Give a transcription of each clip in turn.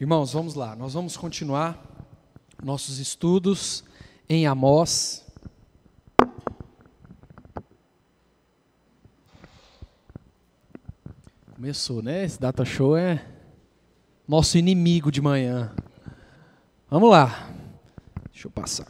Irmãos, vamos lá, nós vamos continuar nossos estudos em Amós. Começou, né? Esse data show é nosso inimigo de manhã. Vamos lá. Deixa eu passar.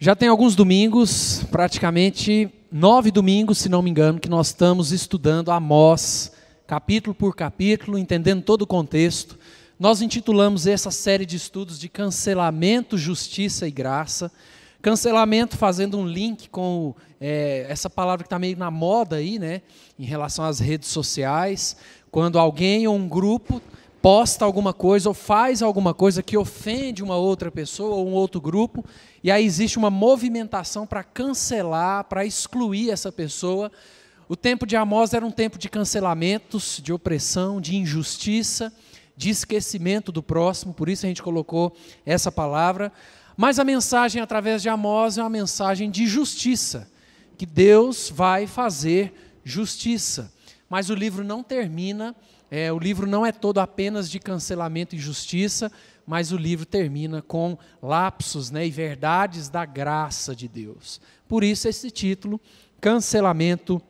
Já tem alguns domingos, praticamente nove domingos, se não me engano, que nós estamos estudando Amós capítulo por capítulo, entendendo todo o contexto. Nós intitulamos essa série de estudos de cancelamento, justiça e graça. Cancelamento fazendo um link com é, essa palavra que está meio na moda aí, né, em relação às redes sociais, quando alguém ou um grupo posta alguma coisa ou faz alguma coisa que ofende uma outra pessoa ou um outro grupo, e aí existe uma movimentação para cancelar, para excluir essa pessoa o tempo de Amós era um tempo de cancelamentos, de opressão, de injustiça, de esquecimento do próximo, por isso a gente colocou essa palavra. Mas a mensagem através de Amós é uma mensagem de justiça, que Deus vai fazer justiça. Mas o livro não termina, é, o livro não é todo apenas de cancelamento e justiça, mas o livro termina com lapsos né, e verdades da graça de Deus. Por isso esse título, Cancelamento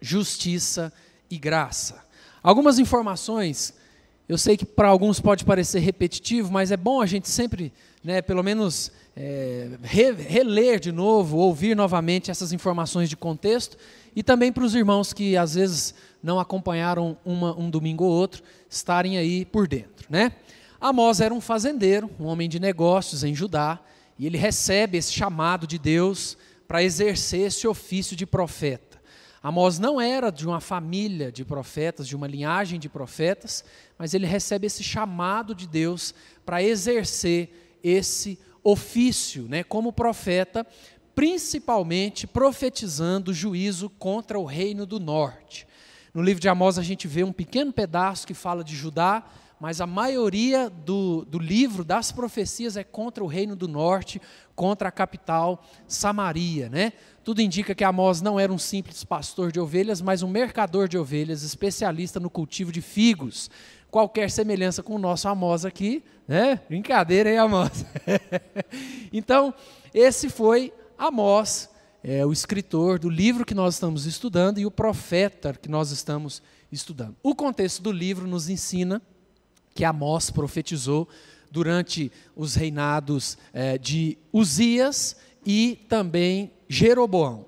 justiça e graça. Algumas informações, eu sei que para alguns pode parecer repetitivo, mas é bom a gente sempre, né, pelo menos, é, re, reler de novo, ouvir novamente essas informações de contexto, e também para os irmãos que às vezes não acompanharam uma, um domingo ou outro, estarem aí por dentro. Né? Amós era um fazendeiro, um homem de negócios em Judá, e ele recebe esse chamado de Deus para exercer esse ofício de profeta. Amós não era de uma família de profetas, de uma linhagem de profetas, mas ele recebe esse chamado de Deus para exercer esse ofício, né, como profeta, principalmente profetizando juízo contra o reino do norte. No livro de Amós a gente vê um pequeno pedaço que fala de Judá, mas a maioria do, do livro, das profecias, é contra o reino do norte, contra a capital Samaria. Né? Tudo indica que Amós não era um simples pastor de ovelhas, mas um mercador de ovelhas, especialista no cultivo de figos. Qualquer semelhança com o nosso Amós aqui, né? Brincadeira, hein, Amós? então, esse foi Amós, é, o escritor do livro que nós estamos estudando e o profeta que nós estamos estudando. O contexto do livro nos ensina que Amós profetizou durante os reinados é, de Uzias e também Jeroboão.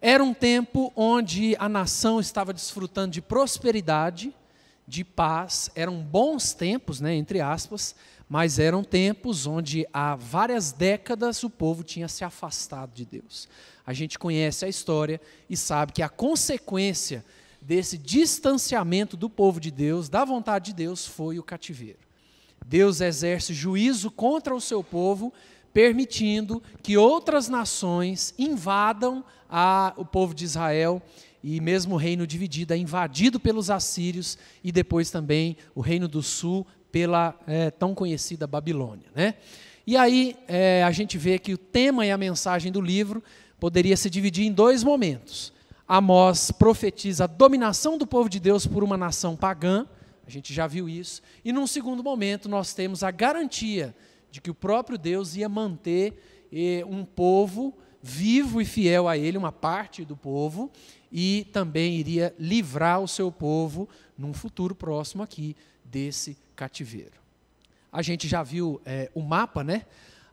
Era um tempo onde a nação estava desfrutando de prosperidade, de paz, eram bons tempos, né, entre aspas, mas eram tempos onde há várias décadas o povo tinha se afastado de Deus. A gente conhece a história e sabe que a consequência desse distanciamento do povo de Deus, da vontade de Deus, foi o cativeiro. Deus exerce juízo contra o seu povo permitindo que outras nações invadam a, o povo de Israel e mesmo o reino dividido é invadido pelos assírios e depois também o reino do sul pela é, tão conhecida Babilônia. Né? E aí é, a gente vê que o tema e a mensagem do livro poderia se dividir em dois momentos. Amós profetiza a dominação do povo de Deus por uma nação pagã, a gente já viu isso, e num segundo momento nós temos a garantia de que o próprio Deus ia manter eh, um povo vivo e fiel a Ele, uma parte do povo, e também iria livrar o seu povo num futuro próximo aqui desse cativeiro. A gente já viu eh, o mapa, né?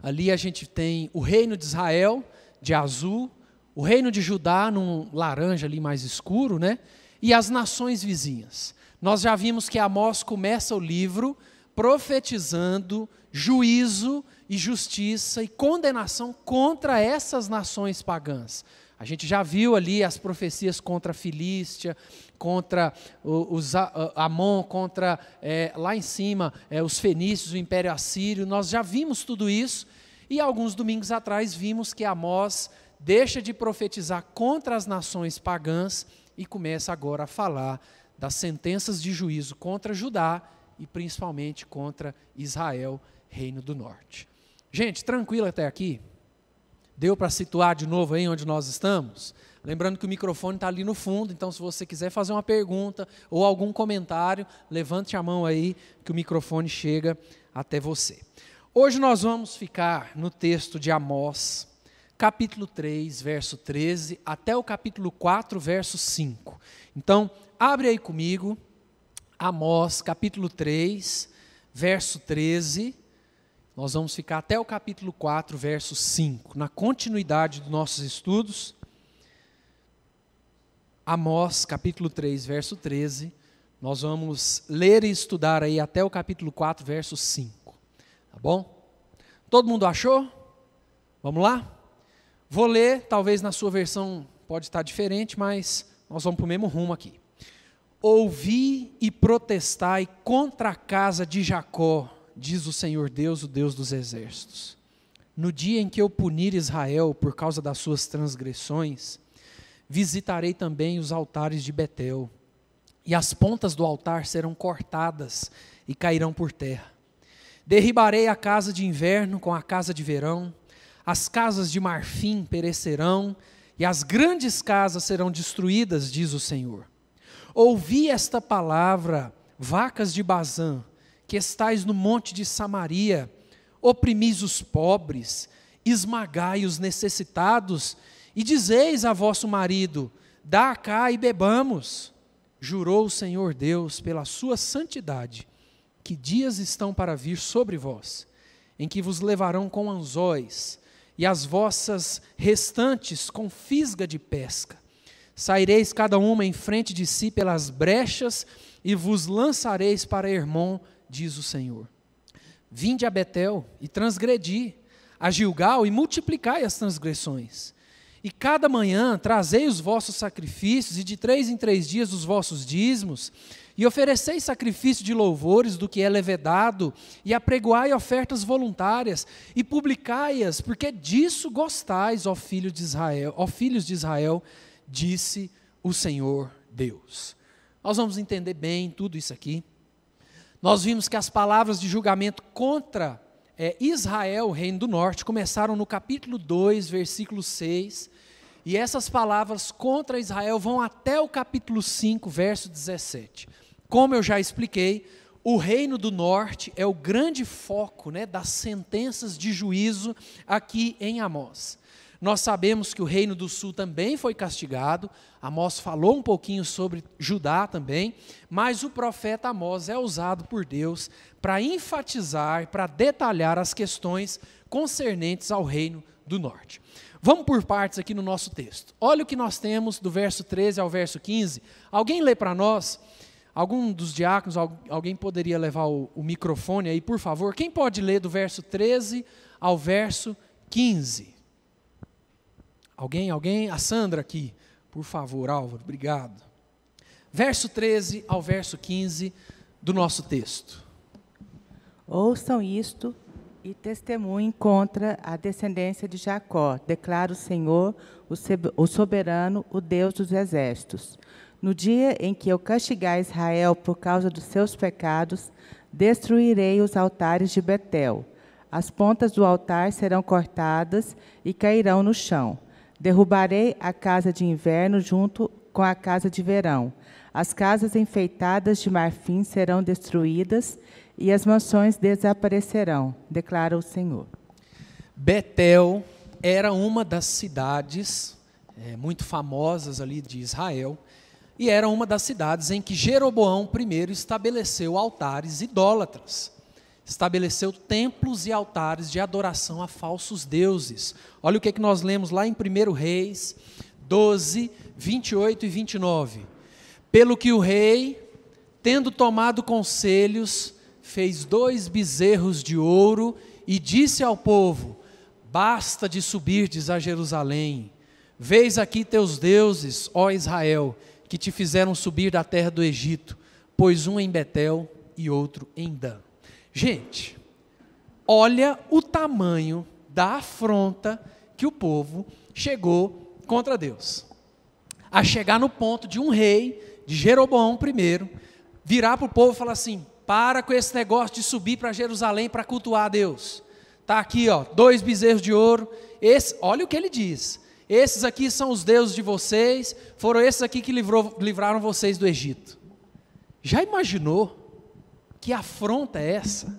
Ali a gente tem o reino de Israel, de azul, o reino de Judá, num laranja ali mais escuro, né? E as nações vizinhas. Nós já vimos que Amós começa o livro profetizando juízo e justiça e condenação contra essas nações pagãs. A gente já viu ali as profecias contra a Filístia, contra os Amon, contra é, lá em cima é, os fenícios, o Império Assírio. Nós já vimos tudo isso e alguns domingos atrás vimos que Amós deixa de profetizar contra as nações pagãs e começa agora a falar das sentenças de juízo contra Judá e principalmente contra Israel Reino do Norte. Gente, tranquilo até aqui? Deu para situar de novo aí onde nós estamos? Lembrando que o microfone está ali no fundo, então se você quiser fazer uma pergunta ou algum comentário, levante a mão aí que o microfone chega até você. Hoje nós vamos ficar no texto de Amós, capítulo 3, verso 13, até o capítulo 4, verso 5. Então, abre aí comigo, Amós, capítulo 3, verso 13. Nós vamos ficar até o capítulo 4, verso 5, na continuidade dos nossos estudos. Amós, capítulo 3, verso 13. Nós vamos ler e estudar aí até o capítulo 4, verso 5. Tá bom? Todo mundo achou? Vamos lá? Vou ler, talvez na sua versão pode estar diferente, mas nós vamos para o mesmo rumo aqui. Ouvi e protestai contra a casa de Jacó, diz o Senhor Deus, o Deus dos exércitos. No dia em que eu punir Israel por causa das suas transgressões, visitarei também os altares de Betel, e as pontas do altar serão cortadas e cairão por terra. Derribarei a casa de inverno com a casa de verão, as casas de marfim perecerão, e as grandes casas serão destruídas, diz o Senhor. Ouvi esta palavra, vacas de Bazã, que estais no monte de Samaria, oprimis os pobres, esmagai os necessitados e dizeis a vosso marido: Dá cá e bebamos. Jurou o Senhor Deus pela sua santidade, que dias estão para vir sobre vós, em que vos levarão com anzóis, e as vossas restantes com fisga de pesca. Saireis cada uma em frente de si pelas brechas, e vos lançareis para Hermon, diz o Senhor. Vinde a Betel e transgredi, a Gilgal e multiplicai as transgressões. E cada manhã trazei os vossos sacrifícios, e de três em três dias os vossos dízimos, e ofereceis sacrifício de louvores do que é levedado, e apregoai ofertas voluntárias, e publicai-as, porque disso gostais, ó filho de Israel, ó filhos de Israel, disse o Senhor Deus. Nós vamos entender bem tudo isso aqui. Nós vimos que as palavras de julgamento contra é, Israel, reino do norte, começaram no capítulo 2, versículo 6, e essas palavras contra Israel vão até o capítulo 5, verso 17. Como eu já expliquei, o reino do norte é o grande foco né, das sentenças de juízo aqui em Amós. Nós sabemos que o reino do sul também foi castigado. Amós falou um pouquinho sobre Judá também, mas o profeta Amós é usado por Deus para enfatizar, para detalhar as questões concernentes ao reino do norte. Vamos por partes aqui no nosso texto. Olha o que nós temos do verso 13 ao verso 15. Alguém lê para nós? Algum dos diáconos, alguém poderia levar o, o microfone aí, por favor? Quem pode ler do verso 13 ao verso 15? Alguém? Alguém? A Sandra aqui. Por favor, Álvaro, obrigado. Verso 13 ao verso 15 do nosso texto. Ouçam isto e testemunhem contra a descendência de Jacó, declara o Senhor, o soberano, o Deus dos exércitos. No dia em que eu castigar Israel por causa dos seus pecados, destruirei os altares de Betel. As pontas do altar serão cortadas e cairão no chão. Derrubarei a casa de inverno junto com a casa de verão. As casas enfeitadas de marfim serão destruídas e as mansões desaparecerão, declara o Senhor. Betel era uma das cidades é, muito famosas ali de Israel e era uma das cidades em que Jeroboão I estabeleceu altares idólatras estabeleceu templos e altares de adoração a falsos deuses. Olha o que, é que nós lemos lá em 1 Reis 12, 28 e 29. Pelo que o rei, tendo tomado conselhos, fez dois bezerros de ouro e disse ao povo: Basta de subirdes a Jerusalém. Veis aqui teus deuses, ó Israel, que te fizeram subir da terra do Egito, pois um em Betel e outro em Dan. Gente, olha o tamanho da afronta que o povo chegou contra Deus. A chegar no ponto de um rei, de Jeroboão I, virar para o povo e falar assim: para com esse negócio de subir para Jerusalém para cultuar a Deus. Está aqui, ó, dois bezerros de ouro. Esse, olha o que ele diz. Esses aqui são os deuses de vocês, foram esses aqui que livrou, livraram vocês do Egito. Já imaginou que afronta é essa?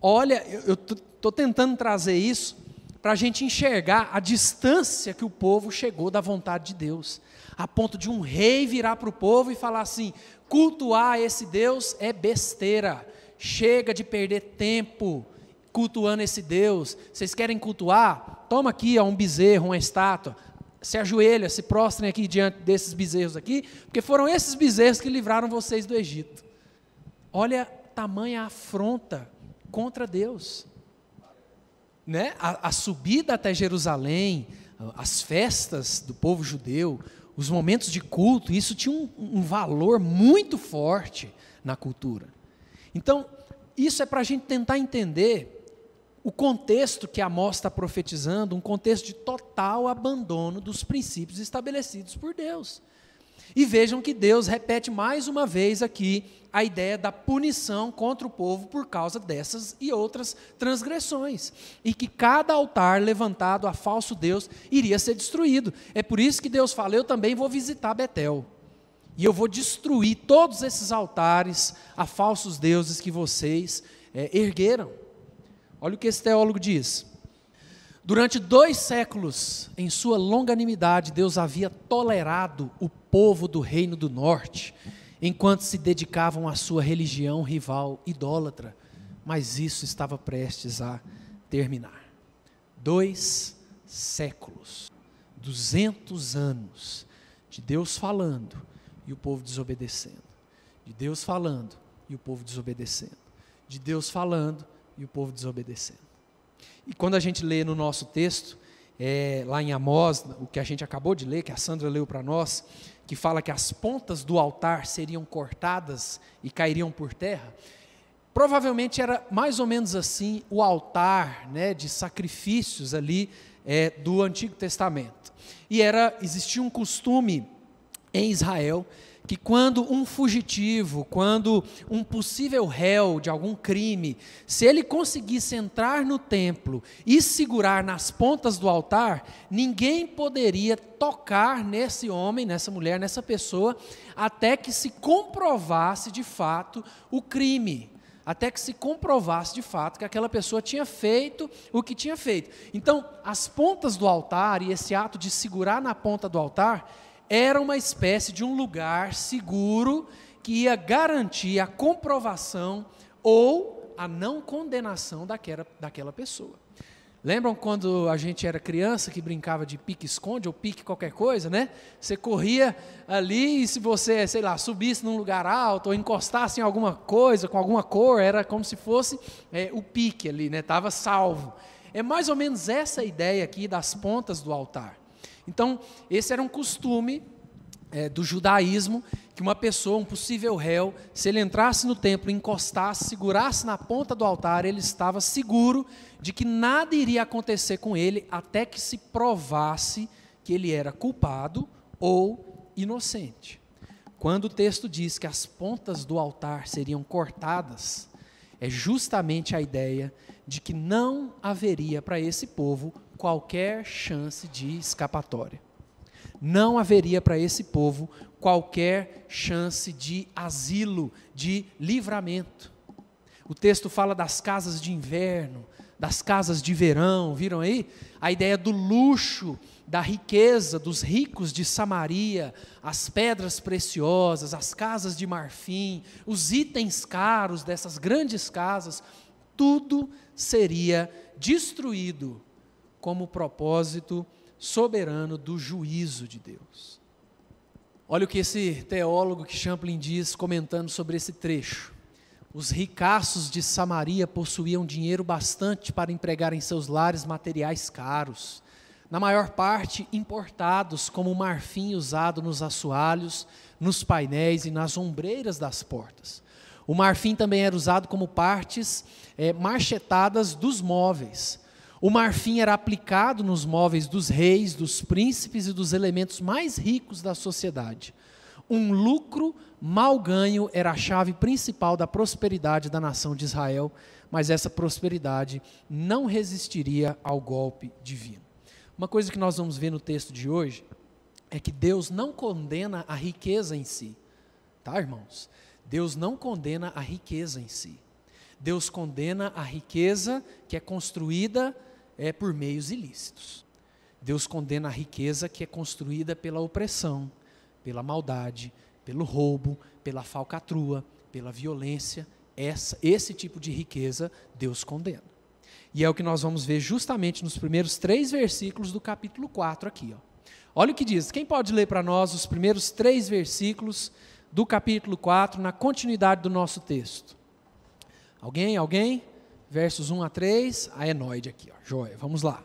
Olha, eu estou tentando trazer isso para a gente enxergar a distância que o povo chegou da vontade de Deus, a ponto de um rei virar para o povo e falar assim: cultuar esse Deus é besteira, chega de perder tempo cultuando esse Deus. Vocês querem cultuar? Toma aqui ó, um bezerro, uma estátua. Se ajoelha, se prostrem aqui diante desses bezerros aqui, porque foram esses bezerros que livraram vocês do Egito. Olha tamanha afronta contra Deus. Né? A, a subida até Jerusalém, as festas do povo judeu, os momentos de culto, isso tinha um, um valor muito forte na cultura. Então, isso é para a gente tentar entender o contexto que Amós está profetizando, um contexto de total abandono dos princípios estabelecidos por Deus. E vejam que Deus repete mais uma vez aqui a ideia da punição contra o povo por causa dessas e outras transgressões. E que cada altar levantado a falso Deus iria ser destruído. É por isso que Deus fala: Eu também vou visitar Betel. E eu vou destruir todos esses altares a falsos deuses que vocês é, ergueram. Olha o que esse teólogo diz. Durante dois séculos, em sua longanimidade, Deus havia tolerado o povo do reino do norte, enquanto se dedicavam à sua religião rival idólatra, mas isso estava prestes a terminar. Dois séculos, duzentos anos de Deus falando e o povo desobedecendo, de Deus falando e o povo desobedecendo, de Deus falando e o povo desobedecendo. E quando a gente lê no nosso texto, é, lá em Amós, o que a gente acabou de ler, que a Sandra leu para nós, que fala que as pontas do altar seriam cortadas e cairiam por terra, provavelmente era mais ou menos assim o altar né, de sacrifícios ali é, do Antigo Testamento. E era existia um costume em Israel que quando um fugitivo, quando um possível réu de algum crime, se ele conseguisse entrar no templo e segurar nas pontas do altar, ninguém poderia tocar nesse homem, nessa mulher, nessa pessoa, até que se comprovasse de fato o crime até que se comprovasse de fato que aquela pessoa tinha feito o que tinha feito. Então, as pontas do altar e esse ato de segurar na ponta do altar era uma espécie de um lugar seguro que ia garantir a comprovação ou a não condenação daquela, daquela pessoa. Lembram quando a gente era criança que brincava de pique-esconde ou pique qualquer coisa, né? Você corria ali e se você, sei lá, subisse num lugar alto ou encostasse em alguma coisa com alguma cor, era como se fosse é, o pique ali, né? Estava salvo. É mais ou menos essa ideia aqui das pontas do altar. Então, esse era um costume é, do judaísmo, que uma pessoa, um possível réu, se ele entrasse no templo, encostasse, segurasse na ponta do altar, ele estava seguro de que nada iria acontecer com ele até que se provasse que ele era culpado ou inocente. Quando o texto diz que as pontas do altar seriam cortadas, é justamente a ideia de que não haveria para esse povo qualquer chance de escapatória. Não haveria para esse povo qualquer chance de asilo, de livramento. O texto fala das casas de inverno, das casas de verão, viram aí? A ideia do luxo, da riqueza dos ricos de Samaria, as pedras preciosas, as casas de marfim, os itens caros dessas grandes casas, tudo seria destruído como propósito soberano do juízo de Deus. Olha o que esse teólogo que Champlin diz comentando sobre esse trecho. Os ricaços de Samaria possuíam dinheiro bastante para empregar em seus lares materiais caros, na maior parte importados, como o marfim usado nos assoalhos, nos painéis e nas ombreiras das portas. O marfim também era usado como partes é, marchetadas dos móveis, o marfim era aplicado nos móveis dos reis, dos príncipes e dos elementos mais ricos da sociedade. Um lucro mal ganho era a chave principal da prosperidade da nação de Israel, mas essa prosperidade não resistiria ao golpe divino. Uma coisa que nós vamos ver no texto de hoje é que Deus não condena a riqueza em si. Tá, irmãos? Deus não condena a riqueza em si. Deus condena a riqueza que é construída é, por meios ilícitos. Deus condena a riqueza que é construída pela opressão, pela maldade, pelo roubo, pela falcatrua, pela violência. Essa, esse tipo de riqueza Deus condena. E é o que nós vamos ver justamente nos primeiros três versículos do capítulo 4 aqui. Ó. Olha o que diz. Quem pode ler para nós os primeiros três versículos do capítulo 4, na continuidade do nosso texto? Alguém? Alguém? Versos 1 a 3, a Enoide aqui, ó. Joia, vamos lá.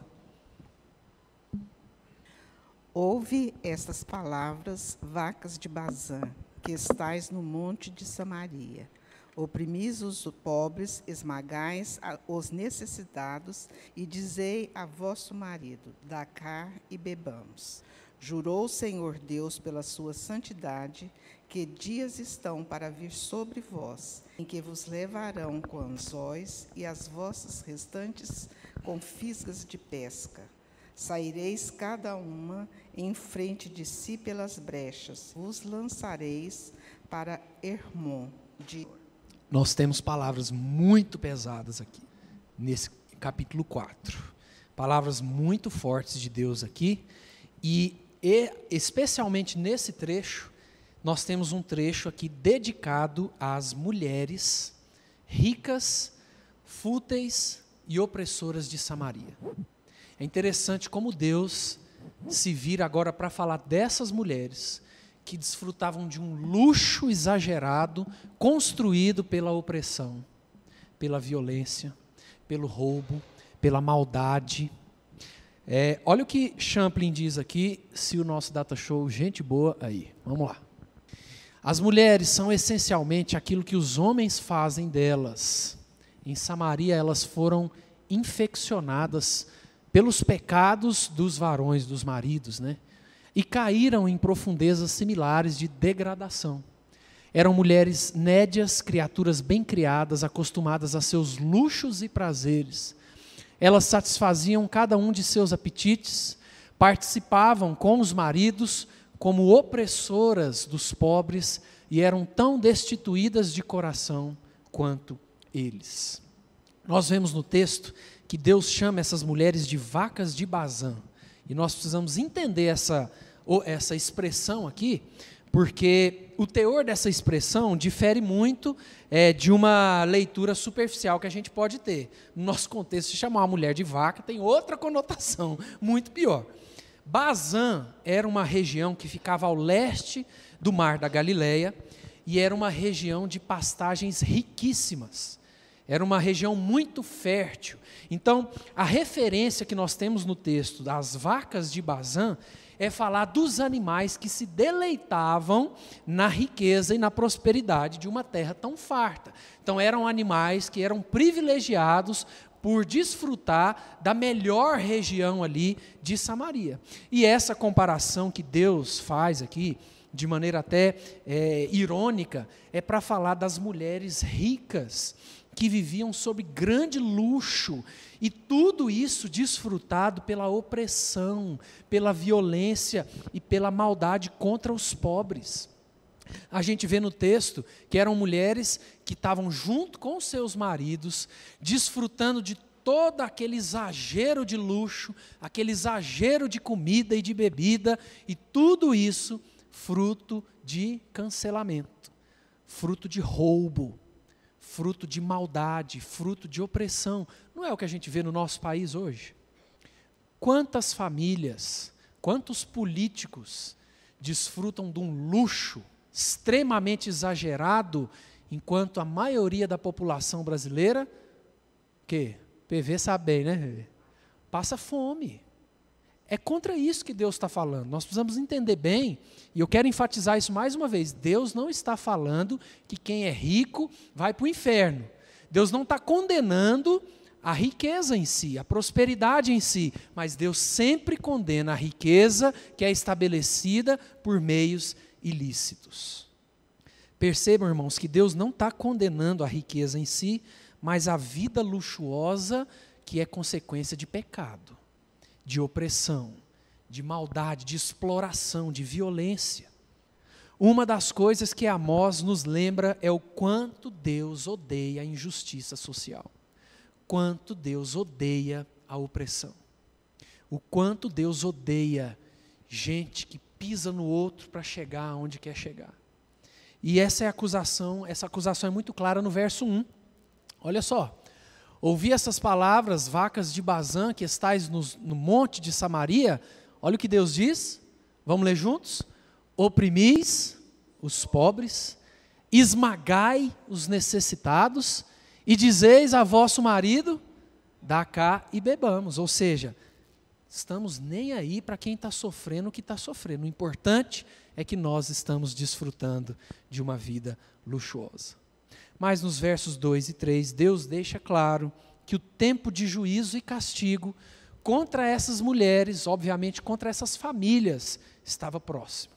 Ouve estas palavras, vacas de Bazã, que estais no monte de Samaria. Oprimis os pobres, esmagais os necessitados, e dizei a vosso marido: dá cá e bebamos. Jurou o Senhor Deus pela sua santidade, que dias estão para vir sobre vós, em que vos levarão com anzóis e as vossas restantes com fisgas de pesca. Saireis cada uma em frente de si pelas brechas, vos lançareis para Hermon. De... Nós temos palavras muito pesadas aqui, nesse capítulo 4. Palavras muito fortes de Deus aqui, e e, especialmente nesse trecho, nós temos um trecho aqui dedicado às mulheres ricas, fúteis e opressoras de Samaria. É interessante como Deus se vira agora para falar dessas mulheres que desfrutavam de um luxo exagerado construído pela opressão, pela violência, pelo roubo, pela maldade é, olha o que Champlin diz aqui, se o nosso data show, gente boa aí. Vamos lá. As mulheres são essencialmente aquilo que os homens fazem delas. Em Samaria, elas foram infeccionadas pelos pecados dos varões, dos maridos, né? E caíram em profundezas similares de degradação. Eram mulheres nédias, criaturas bem criadas, acostumadas a seus luxos e prazeres elas satisfaziam cada um de seus apetites, participavam com os maridos como opressoras dos pobres e eram tão destituídas de coração quanto eles. Nós vemos no texto que Deus chama essas mulheres de vacas de Bazã. E nós precisamos entender essa, essa expressão aqui, porque o teor dessa expressão difere muito é, de uma leitura superficial que a gente pode ter. No nosso contexto, se chamar uma mulher de vaca tem outra conotação, muito pior. Bazã era uma região que ficava ao leste do Mar da Galileia e era uma região de pastagens riquíssimas. Era uma região muito fértil. Então, a referência que nós temos no texto das vacas de Bazã é falar dos animais que se deleitavam na riqueza e na prosperidade de uma terra tão farta. Então, eram animais que eram privilegiados por desfrutar da melhor região ali de Samaria. E essa comparação que Deus faz aqui, de maneira até é, irônica, é para falar das mulheres ricas que viviam sob grande luxo, e tudo isso desfrutado pela opressão, pela violência e pela maldade contra os pobres. A gente vê no texto que eram mulheres que estavam junto com seus maridos, desfrutando de todo aquele exagero de luxo, aquele exagero de comida e de bebida, e tudo isso fruto de cancelamento, fruto de roubo, fruto de maldade, fruto de opressão. Não é o que a gente vê no nosso país hoje? Quantas famílias, quantos políticos desfrutam de um luxo extremamente exagerado, enquanto a maioria da população brasileira, que PV sabe bem, né? Passa fome. É contra isso que Deus está falando. Nós precisamos entender bem, e eu quero enfatizar isso mais uma vez: Deus não está falando que quem é rico vai para o inferno. Deus não está condenando a riqueza em si, a prosperidade em si, mas Deus sempre condena a riqueza que é estabelecida por meios ilícitos. Percebam, irmãos, que Deus não está condenando a riqueza em si, mas a vida luxuosa que é consequência de pecado de opressão, de maldade, de exploração, de violência. Uma das coisas que Amós nos lembra é o quanto Deus odeia a injustiça social, quanto Deus odeia a opressão, o quanto Deus odeia gente que pisa no outro para chegar onde quer chegar. E essa é acusação, essa acusação é muito clara no verso 1. Olha só. Ouvi essas palavras, vacas de Bazã, que estáis no, no monte de Samaria. Olha o que Deus diz. Vamos ler juntos? Oprimis os pobres, esmagai os necessitados, e dizeis a vosso marido: dá cá e bebamos. Ou seja, estamos nem aí para quem está sofrendo o que está sofrendo. O importante é que nós estamos desfrutando de uma vida luxuosa. Mas nos versos 2 e 3, Deus deixa claro que o tempo de juízo e castigo contra essas mulheres, obviamente contra essas famílias, estava próximo.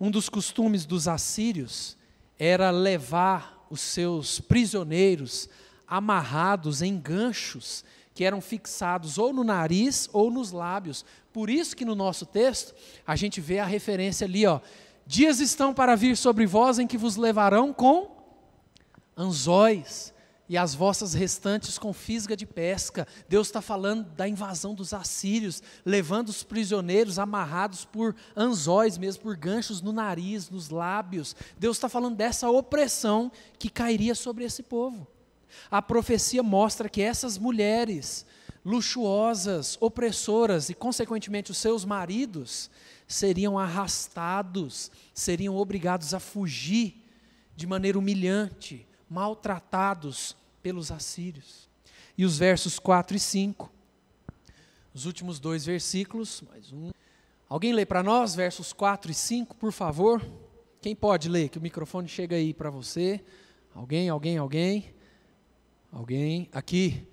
Um dos costumes dos assírios era levar os seus prisioneiros amarrados em ganchos que eram fixados ou no nariz ou nos lábios. Por isso que no nosso texto a gente vê a referência ali, ó. Dias estão para vir sobre vós em que vos levarão com anzóis e as vossas restantes com fisga de pesca. Deus está falando da invasão dos assírios, levando os prisioneiros amarrados por anzóis, mesmo por ganchos no nariz, nos lábios. Deus está falando dessa opressão que cairia sobre esse povo. A profecia mostra que essas mulheres luxuosas, opressoras e, consequentemente, os seus maridos seriam arrastados, seriam obrigados a fugir de maneira humilhante, maltratados pelos assírios. E os versos 4 e 5, os últimos dois versículos, mais um. Alguém lê para nós, versos 4 e 5, por favor? Quem pode ler? Que o microfone chega aí para você. Alguém, alguém, alguém? Alguém? Aqui,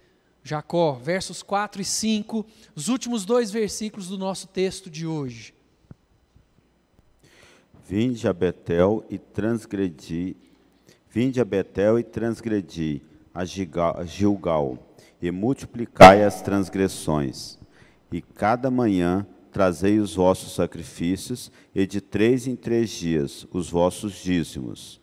Jacó, versos 4 e 5, os últimos dois versículos do nosso texto de hoje. Vinde a Betel e transgredi, vinde a Betel e transgredi a Gilgal, e multiplicai as transgressões. E cada manhã trazei os vossos sacrifícios, e de três em três dias os vossos dízimos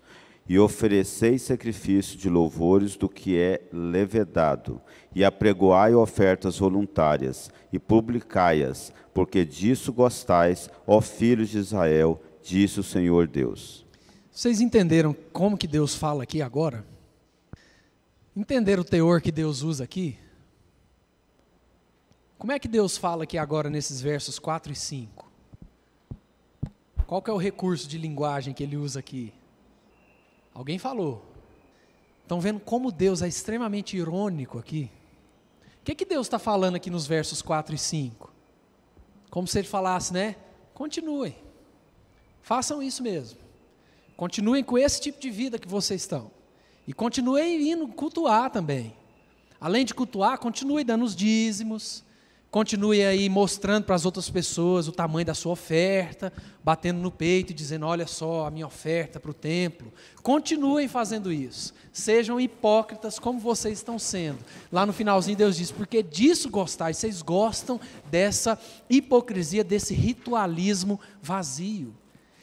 e ofereceis sacrifício de louvores do que é levedado, e apregoai ofertas voluntárias, e publicai-as, porque disso gostais, ó filhos de Israel, disse o Senhor Deus. Vocês entenderam como que Deus fala aqui agora? Entenderam o teor que Deus usa aqui? Como é que Deus fala aqui agora nesses versos 4 e 5? Qual que é o recurso de linguagem que ele usa aqui? Alguém falou. Estão vendo como Deus é extremamente irônico aqui? O que, que Deus está falando aqui nos versos 4 e 5? Como se ele falasse, né? Continuem. Façam isso mesmo. Continuem com esse tipo de vida que vocês estão. E continuem indo cultuar também. Além de cultuar, continue dando os dízimos, Continue aí mostrando para as outras pessoas o tamanho da sua oferta, batendo no peito e dizendo: olha só a minha oferta para o templo. Continuem fazendo isso. Sejam hipócritas como vocês estão sendo. Lá no finalzinho, Deus diz: porque disso gostais, vocês gostam dessa hipocrisia, desse ritualismo vazio.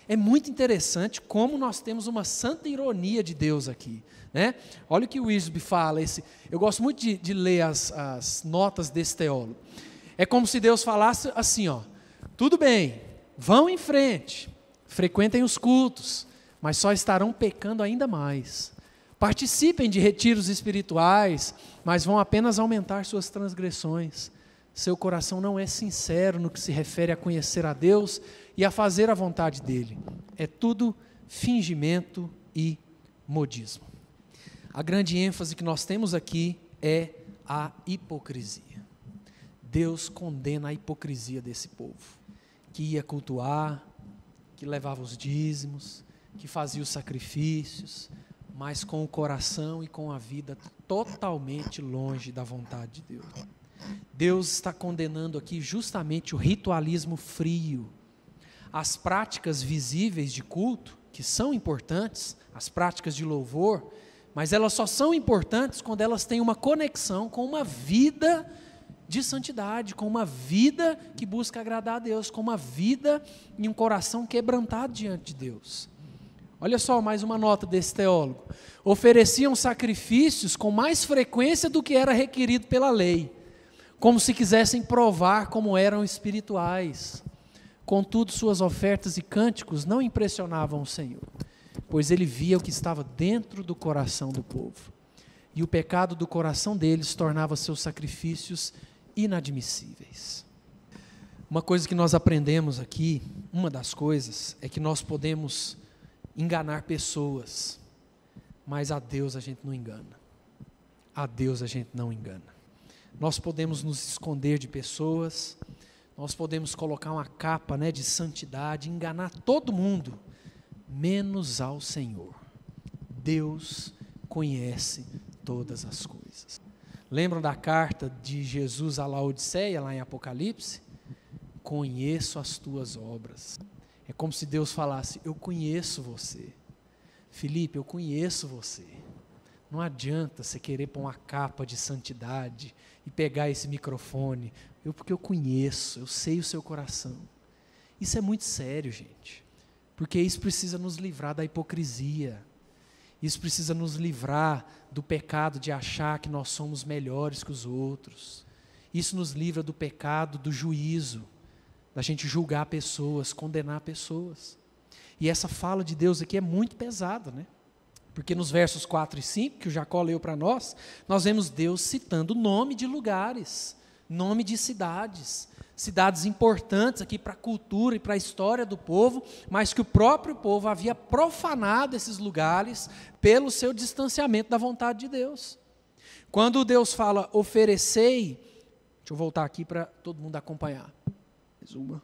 É muito interessante como nós temos uma santa ironia de Deus aqui. Né? Olha o que o Wisby fala. Esse, eu gosto muito de, de ler as, as notas desse teólogo. É como se Deus falasse assim, ó: tudo bem, vão em frente, frequentem os cultos, mas só estarão pecando ainda mais. Participem de retiros espirituais, mas vão apenas aumentar suas transgressões. Seu coração não é sincero no que se refere a conhecer a Deus e a fazer a vontade dele. É tudo fingimento e modismo. A grande ênfase que nós temos aqui é a hipocrisia. Deus condena a hipocrisia desse povo, que ia cultuar, que levava os dízimos, que fazia os sacrifícios, mas com o coração e com a vida totalmente longe da vontade de Deus. Deus está condenando aqui justamente o ritualismo frio, as práticas visíveis de culto, que são importantes, as práticas de louvor, mas elas só são importantes quando elas têm uma conexão com uma vida de santidade, com uma vida que busca agradar a Deus, com uma vida e um coração quebrantado diante de Deus. Olha só mais uma nota desse teólogo. Ofereciam sacrifícios com mais frequência do que era requerido pela lei, como se quisessem provar como eram espirituais. Contudo, suas ofertas e cânticos não impressionavam o Senhor, pois ele via o que estava dentro do coração do povo. E o pecado do coração deles tornava seus sacrifícios inadmissíveis. Uma coisa que nós aprendemos aqui, uma das coisas, é que nós podemos enganar pessoas, mas a Deus a gente não engana. A Deus a gente não engana. Nós podemos nos esconder de pessoas, nós podemos colocar uma capa né, de santidade, enganar todo mundo, menos ao Senhor. Deus conhece todas as coisas. Lembram da carta de Jesus à Laodiceia, lá em Apocalipse? Conheço as tuas obras. É como se Deus falasse: Eu conheço você. Felipe, eu conheço você. Não adianta você querer pôr uma capa de santidade e pegar esse microfone, eu porque eu conheço, eu sei o seu coração. Isso é muito sério, gente. Porque isso precisa nos livrar da hipocrisia. Isso precisa nos livrar do pecado de achar que nós somos melhores que os outros. Isso nos livra do pecado do juízo, da gente julgar pessoas, condenar pessoas. E essa fala de Deus aqui é muito pesada, né? Porque nos versos 4 e 5, que o Jacó leu para nós, nós vemos Deus citando o nome de lugares, nome de cidades, cidades importantes aqui para a cultura e para a história do povo, mas que o próprio povo havia profanado esses lugares pelo seu distanciamento da vontade de Deus. Quando Deus fala oferecei, deixa eu voltar aqui para todo mundo acompanhar. Mais uma.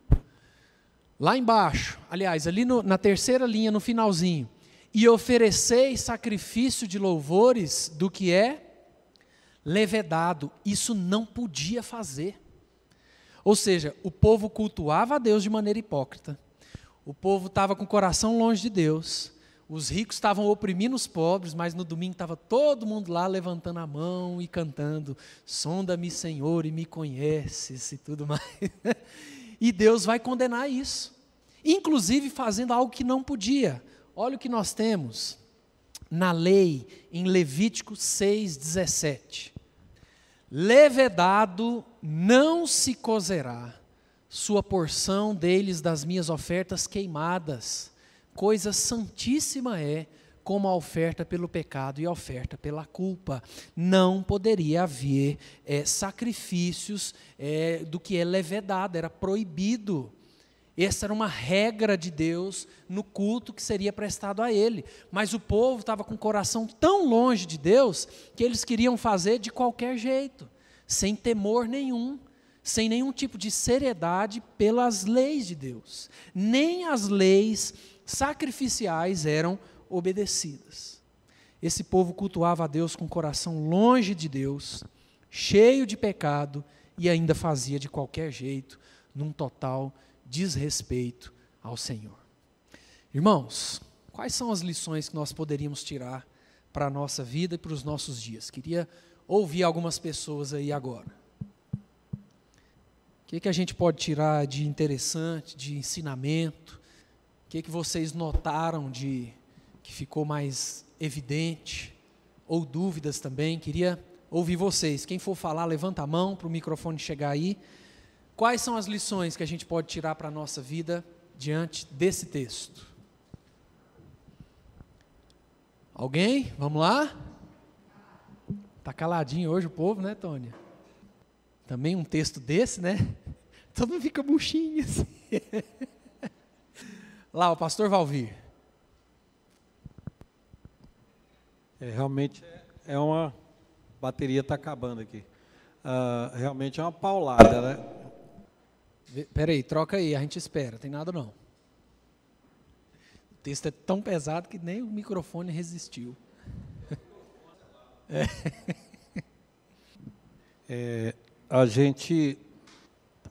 Lá embaixo, aliás, ali no, na terceira linha, no finalzinho, e oferecei sacrifício de louvores do que é levedado. Isso não podia fazer. Ou seja, o povo cultuava a Deus de maneira hipócrita. O povo estava com o coração longe de Deus. Os ricos estavam oprimindo os pobres, mas no domingo estava todo mundo lá levantando a mão e cantando: Sonda-me, Senhor, e me conheces e tudo mais. e Deus vai condenar isso, inclusive fazendo algo que não podia. Olha o que nós temos na lei, em Levítico 6,17. Levedado não se cozerá sua porção deles das minhas ofertas queimadas. Coisa santíssima é como a oferta pelo pecado e a oferta pela culpa. Não poderia haver é, sacrifícios é, do que é levedado, era proibido. Essa era uma regra de Deus no culto que seria prestado a Ele. Mas o povo estava com o coração tão longe de Deus que eles queriam fazer de qualquer jeito, sem temor nenhum, sem nenhum tipo de seriedade pelas leis de Deus. Nem as leis sacrificiais eram obedecidas. Esse povo cultuava a Deus com o coração longe de Deus, cheio de pecado e ainda fazia de qualquer jeito, num total desrespeito ao Senhor. Irmãos, quais são as lições que nós poderíamos tirar para a nossa vida e para os nossos dias? Queria ouvir algumas pessoas aí agora. O que, que a gente pode tirar de interessante, de ensinamento? O que, que vocês notaram de que ficou mais evidente? Ou dúvidas também? Queria ouvir vocês. Quem for falar, levanta a mão para o microfone chegar aí. Quais são as lições que a gente pode tirar para a nossa vida diante desse texto? Alguém? Vamos lá? Tá caladinho hoje o povo, né, Tônia? Também um texto desse, né? Todo mundo fica buchinho assim. Lá, o pastor Valvir. É, realmente é uma bateria está acabando aqui. Uh, realmente é uma paulada, né? Peraí, troca aí, a gente espera, tem nada não. O texto é tão pesado que nem o microfone resistiu. É. É, a gente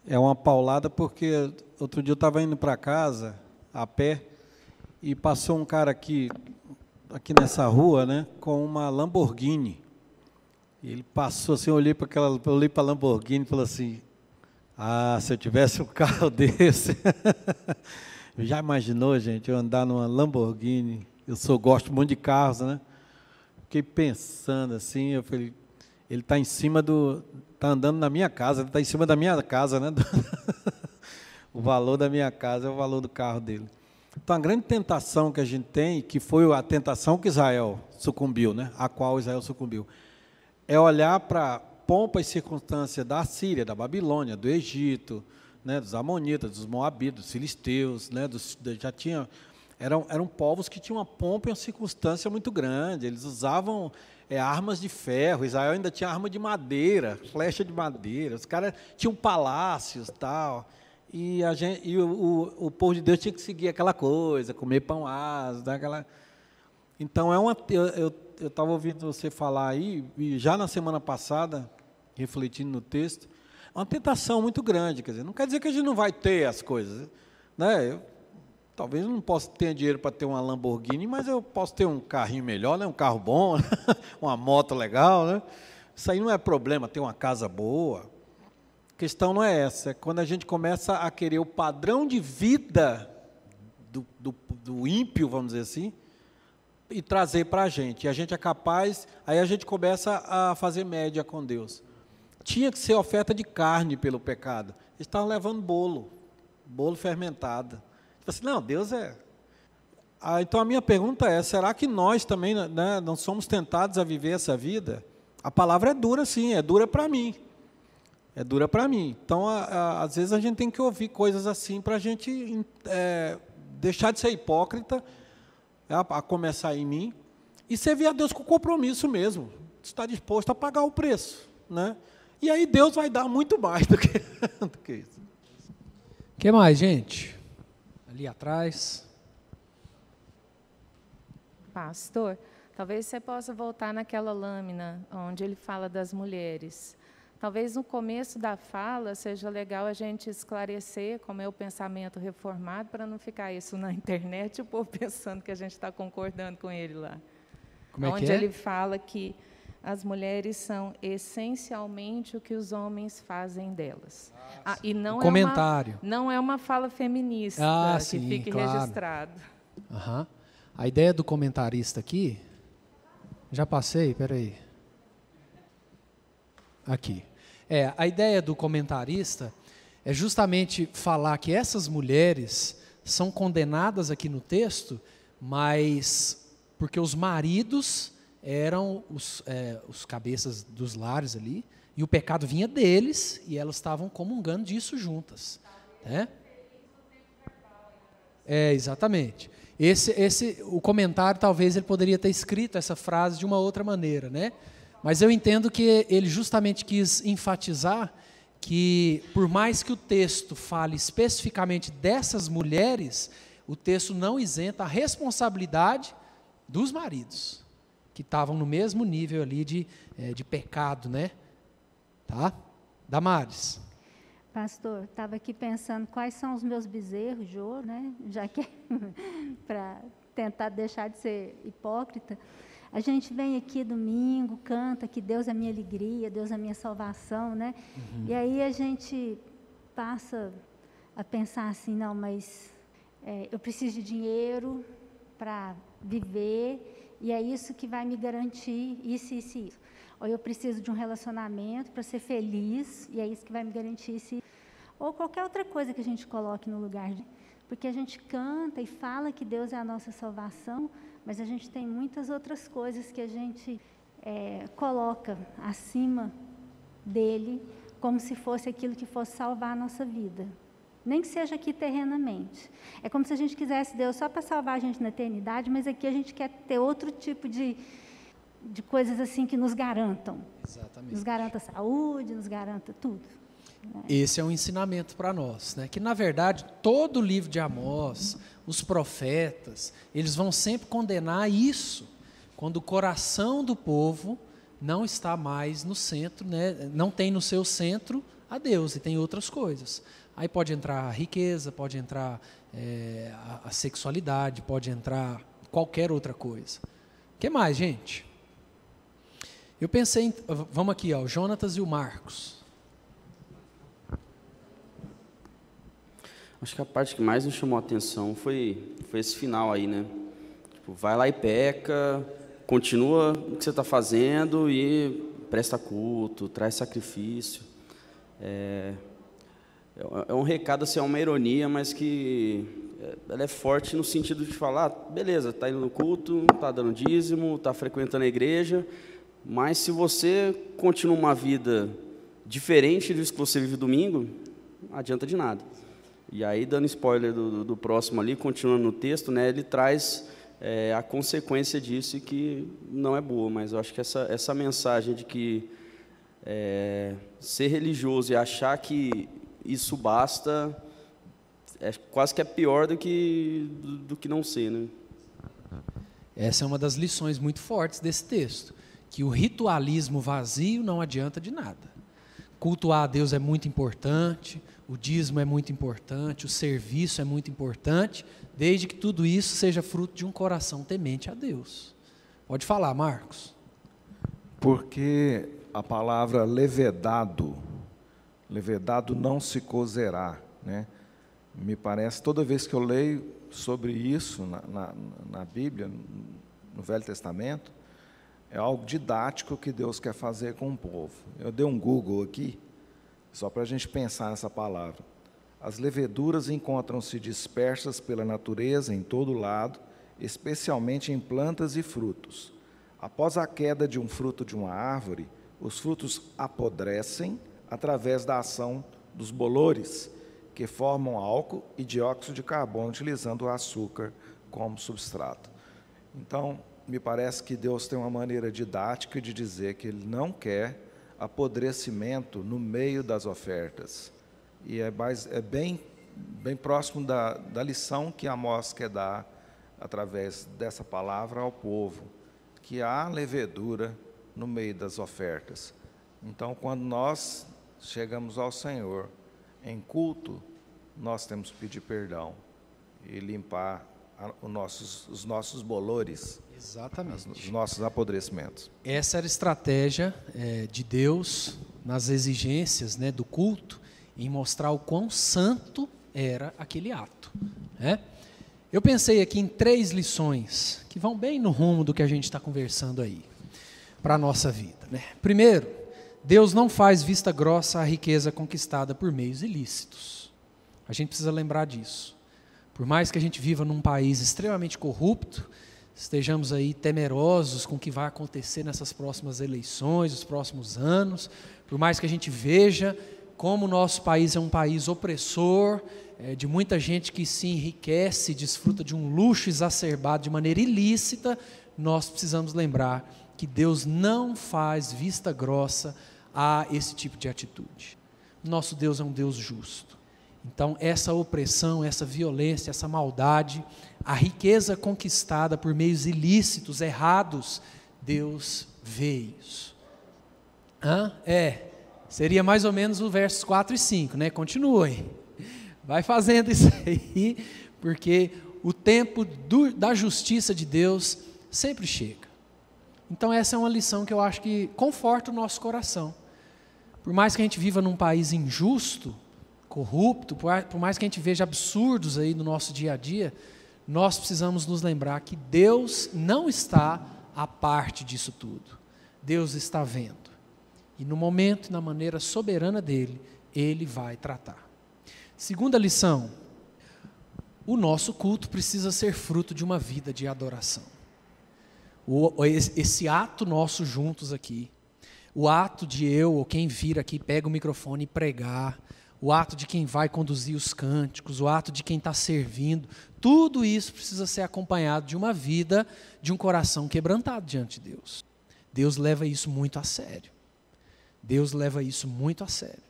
é uma paulada porque outro dia eu estava indo para casa a pé e passou um cara aqui aqui nessa rua, né, com uma Lamborghini. E ele passou assim, eu olhei para aquela, eu olhei para a Lamborghini e falei assim: "Ah, se eu tivesse um carro desse". Já imaginou, gente, eu andar numa Lamborghini? Eu sou gosto muito de carros, né? Fiquei pensando assim, eu falei, ele está em cima do, está andando na minha casa, ele está em cima da minha casa, né? o valor da minha casa é o valor do carro dele. Então, a grande tentação que a gente tem, que foi a tentação que Israel sucumbiu, né? A qual Israel sucumbiu, é olhar para pompa e circunstância da Síria, da Babilônia, do Egito, né, dos Amonitas, dos Moabitas, dos Filisteus, né, dos, já tinha, eram, eram povos que tinham uma pompa e uma circunstância muito grande. Eles usavam é, armas de ferro. Israel ainda tinha arma de madeira, flecha de madeira. Os caras tinham palácios tal. E, a gente, e o, o, o, povo de Deus tinha que seguir aquela coisa, comer pão aso, daquela. Então é uma. Eu estava ouvindo você falar aí, e já na semana passada, refletindo no texto, é uma tentação muito grande. Quer dizer, não quer dizer que a gente não vai ter as coisas. Né? Eu, talvez eu não possa ter dinheiro para ter uma Lamborghini, mas eu posso ter um carrinho melhor, né? um carro bom, uma moto legal. Né? Isso aí não é problema, ter uma casa boa. A questão não é essa, é quando a gente começa a querer o padrão de vida do, do, do ímpio, vamos dizer assim, e trazer para a gente. E a gente é capaz, aí a gente começa a fazer média com Deus tinha que ser oferta de carne pelo pecado. Eles estavam levando bolo, bolo fermentado. Tipo assim, não, Deus é. Ah, então a minha pergunta é: será que nós também né, não somos tentados a viver essa vida? A palavra é dura, sim, é dura para mim. É dura para mim. Então, a, a, às vezes a gente tem que ouvir coisas assim para a gente é, deixar de ser hipócrita, a começar em mim, e servir a Deus com compromisso mesmo. Está disposto a pagar o preço, né? E aí Deus vai dar muito mais do que, do que isso. O que mais, gente? Ali atrás. Pastor, talvez você possa voltar naquela lâmina onde ele fala das mulheres. Talvez no começo da fala seja legal a gente esclarecer como é o pensamento reformado, para não ficar isso na internet o povo pensando que a gente está concordando com ele lá. Como é onde que é? ele fala que as mulheres são essencialmente o que os homens fazem delas. Ah, e não o comentário. É uma, não é uma fala feminista ah, que sim, fique claro. registrado. Uhum. A ideia do comentarista aqui, já passei, peraí. Aqui. É, a ideia do comentarista é justamente falar que essas mulheres são condenadas aqui no texto, mas porque os maridos eram os, é, os cabeças dos lares ali, e o pecado vinha deles, e elas estavam comungando disso juntas. Né? É, exatamente. Esse, esse, o comentário, talvez ele poderia ter escrito essa frase de uma outra maneira, né? Mas eu entendo que ele justamente quis enfatizar que, por mais que o texto fale especificamente dessas mulheres, o texto não isenta a responsabilidade dos maridos que estavam no mesmo nível ali de, é, de pecado, né? Tá? Damares. Pastor, estava aqui pensando quais são os meus bezerros de ouro, né? Já que para tentar deixar de ser hipócrita. A gente vem aqui domingo, canta que Deus é minha alegria, Deus é minha salvação, né? Uhum. E aí a gente passa a pensar assim, não, mas é, eu preciso de dinheiro para viver e é isso que vai me garantir isso, isso e isso. Ou eu preciso de um relacionamento para ser feliz, e é isso que vai me garantir isso. Ou qualquer outra coisa que a gente coloque no lugar. De, porque a gente canta e fala que Deus é a nossa salvação, mas a gente tem muitas outras coisas que a gente é, coloca acima dele, como se fosse aquilo que fosse salvar a nossa vida nem que seja aqui terrenamente. É como se a gente quisesse Deus só para salvar a gente na eternidade, mas aqui a gente quer ter outro tipo de, de coisas assim que nos garantam. Exatamente. Nos garanta saúde, nos garanta tudo. Esse é um ensinamento para nós, né? que na verdade todo o livro de Amós, os profetas, eles vão sempre condenar isso, quando o coração do povo não está mais no centro, né? não tem no seu centro a Deus e tem outras coisas. Aí pode entrar a riqueza, pode entrar é, a, a, sexualidade, pode entrar qualquer outra coisa. O que mais, gente? Eu pensei, em, vamos aqui, ó, o Jonatas e o Marcos. Acho que a parte que mais nos chamou a atenção foi, foi esse final aí, né? Tipo, vai lá e peca, continua o que você está fazendo e presta culto, traz sacrifício. É, é um recado, assim, é uma ironia, mas que é, ela é forte no sentido de falar, ah, beleza, está indo no culto, está dando dízimo, está frequentando a igreja, mas se você continua uma vida diferente do que você vive domingo, não adianta de nada. E aí, dando spoiler do, do próximo ali, continuando no texto, né, ele traz é, a consequência disso e que não é boa, mas eu acho que essa, essa mensagem de que é, ser religioso e achar que isso basta é quase que é pior do que, do, do que não ser. Né? Essa é uma das lições muito fortes desse texto, que o ritualismo vazio não adianta de nada. Cultuar a Deus é muito importante, o dízimo é muito importante, o serviço é muito importante, desde que tudo isso seja fruto de um coração temente a Deus. Pode falar, Marcos. Porque a palavra levedado, levedado não se cozerá, né? Me parece, toda vez que eu leio sobre isso na, na, na Bíblia, no Velho Testamento, é algo didático que Deus quer fazer com o povo. Eu dei um Google aqui, só para a gente pensar nessa palavra. As leveduras encontram-se dispersas pela natureza em todo lado, especialmente em plantas e frutos. Após a queda de um fruto de uma árvore, os frutos apodrecem através da ação dos bolores, que formam álcool e dióxido de carbono utilizando o açúcar como substrato. Então, me parece que Deus tem uma maneira didática de dizer que Ele não quer apodrecimento no meio das ofertas. E é, mais, é bem, bem próximo da, da lição que Amós quer dar através dessa palavra ao povo, que há levedura no meio das ofertas. Então, quando nós chegamos ao Senhor em culto, nós temos que pedir perdão e limpar os nossos, os nossos bolores Exatamente. Os nossos apodrecimentos. Essa era a estratégia é, de Deus nas exigências né, do culto, em mostrar o quão santo era aquele ato. Né? Eu pensei aqui em três lições que vão bem no rumo do que a gente está conversando aí, para a nossa vida. Né? Primeiro, Deus não faz vista grossa à riqueza conquistada por meios ilícitos. A gente precisa lembrar disso. Por mais que a gente viva num país extremamente corrupto, estejamos aí temerosos com o que vai acontecer nessas próximas eleições, os próximos anos, por mais que a gente veja como o nosso país é um país opressor, é, de muita gente que se enriquece, desfruta de um luxo exacerbado de maneira ilícita, nós precisamos lembrar que Deus não faz vista grossa a esse tipo de atitude. Nosso Deus é um Deus justo. Então, essa opressão, essa violência, essa maldade, a riqueza conquistada por meios ilícitos, errados, Deus vê isso. Hã? É, seria mais ou menos o versos 4 e 5, né? Continuem. Vai fazendo isso aí, porque o tempo do, da justiça de Deus sempre chega. Então, essa é uma lição que eu acho que conforta o nosso coração. Por mais que a gente viva num país injusto, corrupto, por mais que a gente veja absurdos aí no nosso dia a dia, nós precisamos nos lembrar que Deus não está à parte disso tudo. Deus está vendo. E no momento na maneira soberana dele, ele vai tratar. Segunda lição: o nosso culto precisa ser fruto de uma vida de adoração. O, esse ato nosso juntos aqui, o ato de eu ou quem vir aqui pega o microfone e pregar, o ato de quem vai conduzir os cânticos, o ato de quem está servindo, tudo isso precisa ser acompanhado de uma vida, de um coração quebrantado diante de Deus. Deus leva isso muito a sério. Deus leva isso muito a sério.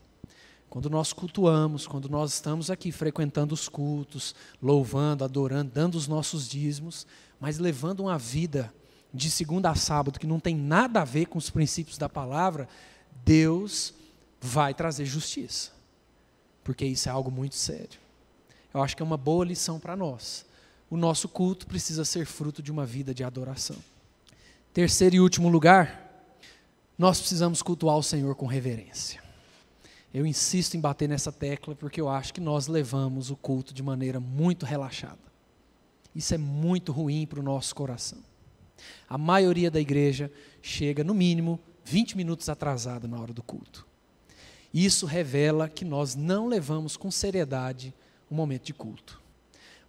Quando nós cultuamos, quando nós estamos aqui frequentando os cultos, louvando, adorando, dando os nossos dízimos, mas levando uma vida de segunda a sábado que não tem nada a ver com os princípios da palavra, Deus vai trazer justiça porque isso é algo muito sério. Eu acho que é uma boa lição para nós. O nosso culto precisa ser fruto de uma vida de adoração. Terceiro e último lugar, Nós precisamos cultuar o Senhor com reverência. Eu insisto em bater nessa tecla porque eu acho que nós levamos o culto de maneira muito relaxada. Isso é muito ruim para o nosso coração. A maioria da igreja chega, no mínimo, 20 minutos atrasada na hora do culto. Isso revela que nós não levamos com seriedade o momento de culto.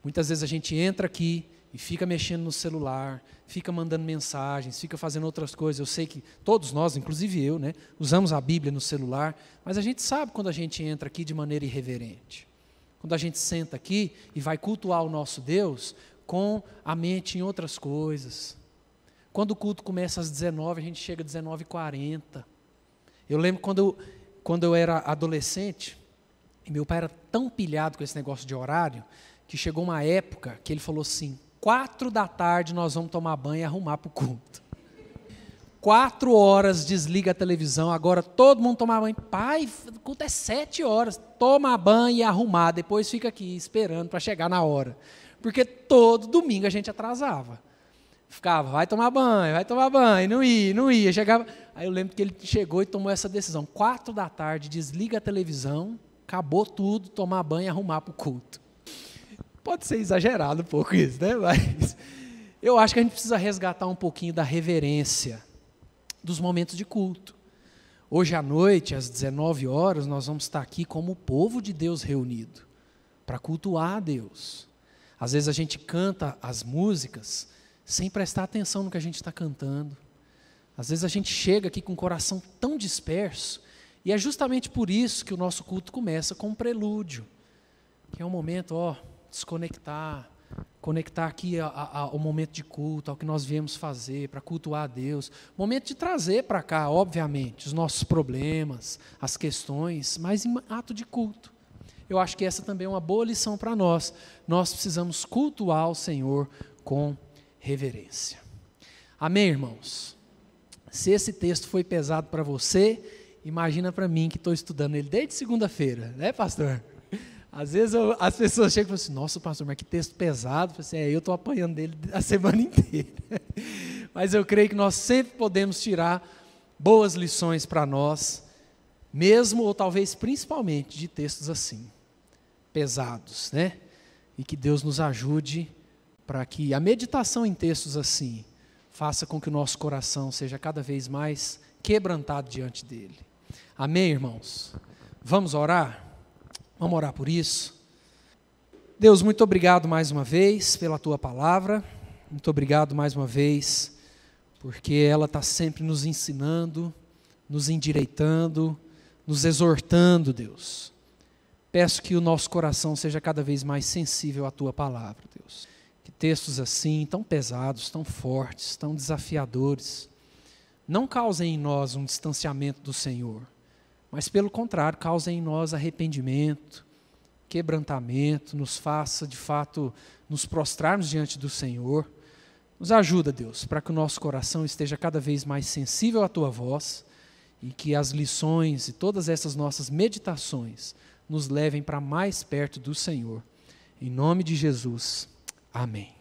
Muitas vezes a gente entra aqui e fica mexendo no celular, fica mandando mensagens, fica fazendo outras coisas. Eu sei que todos nós, inclusive eu, né, usamos a Bíblia no celular, mas a gente sabe quando a gente entra aqui de maneira irreverente. Quando a gente senta aqui e vai cultuar o nosso Deus com a mente em outras coisas. Quando o culto começa às 19, a gente chega às 19h40. Eu lembro quando quando eu era adolescente, meu pai era tão pilhado com esse negócio de horário, que chegou uma época que ele falou assim: quatro da tarde nós vamos tomar banho e arrumar para o culto. Quatro horas desliga a televisão, agora todo mundo tomar banho. Pai, o culto é sete horas. Toma banho e arrumar, depois fica aqui esperando para chegar na hora. Porque todo domingo a gente atrasava. Ficava, vai tomar banho, vai tomar banho, não ia, não ia. Chegava. Aí eu lembro que ele chegou e tomou essa decisão. Quatro da tarde, desliga a televisão, acabou tudo, tomar banho e arrumar para o culto. Pode ser exagerado um pouco isso, né? Mas eu acho que a gente precisa resgatar um pouquinho da reverência dos momentos de culto. Hoje à noite, às 19 horas, nós vamos estar aqui como o povo de Deus reunido para cultuar a Deus. Às vezes a gente canta as músicas sem prestar atenção no que a gente está cantando. Às vezes a gente chega aqui com o coração tão disperso, e é justamente por isso que o nosso culto começa com um prelúdio, que é um momento, ó, desconectar, conectar aqui ao momento de culto, ao que nós viemos fazer, para cultuar a Deus. Momento de trazer para cá, obviamente, os nossos problemas, as questões, mas em ato de culto. Eu acho que essa também é uma boa lição para nós. Nós precisamos cultuar o Senhor com reverência. Amém, irmãos? Se esse texto foi pesado para você, imagina para mim que estou estudando ele desde segunda-feira, né, pastor? Às vezes eu, as pessoas chegam e falam assim, nossa, pastor, mas que texto pesado. Eu, assim, é, eu estou apanhando dele a semana inteira. mas eu creio que nós sempre podemos tirar boas lições para nós, mesmo ou talvez principalmente de textos assim, pesados, né? E que Deus nos ajude para que a meditação em textos assim faça com que o nosso coração seja cada vez mais quebrantado diante dele. Amém, irmãos? Vamos orar? Vamos orar por isso. Deus, muito obrigado mais uma vez pela tua palavra. Muito obrigado mais uma vez, porque ela está sempre nos ensinando, nos endireitando, nos exortando, Deus. Peço que o nosso coração seja cada vez mais sensível à tua palavra, Deus. Que textos assim, tão pesados, tão fortes, tão desafiadores, não causem em nós um distanciamento do Senhor mas pelo contrário, causa em nós arrependimento, quebrantamento, nos faça de fato nos prostrarmos diante do Senhor. Nos ajuda, Deus, para que o nosso coração esteja cada vez mais sensível à tua voz e que as lições e todas essas nossas meditações nos levem para mais perto do Senhor. Em nome de Jesus. Amém.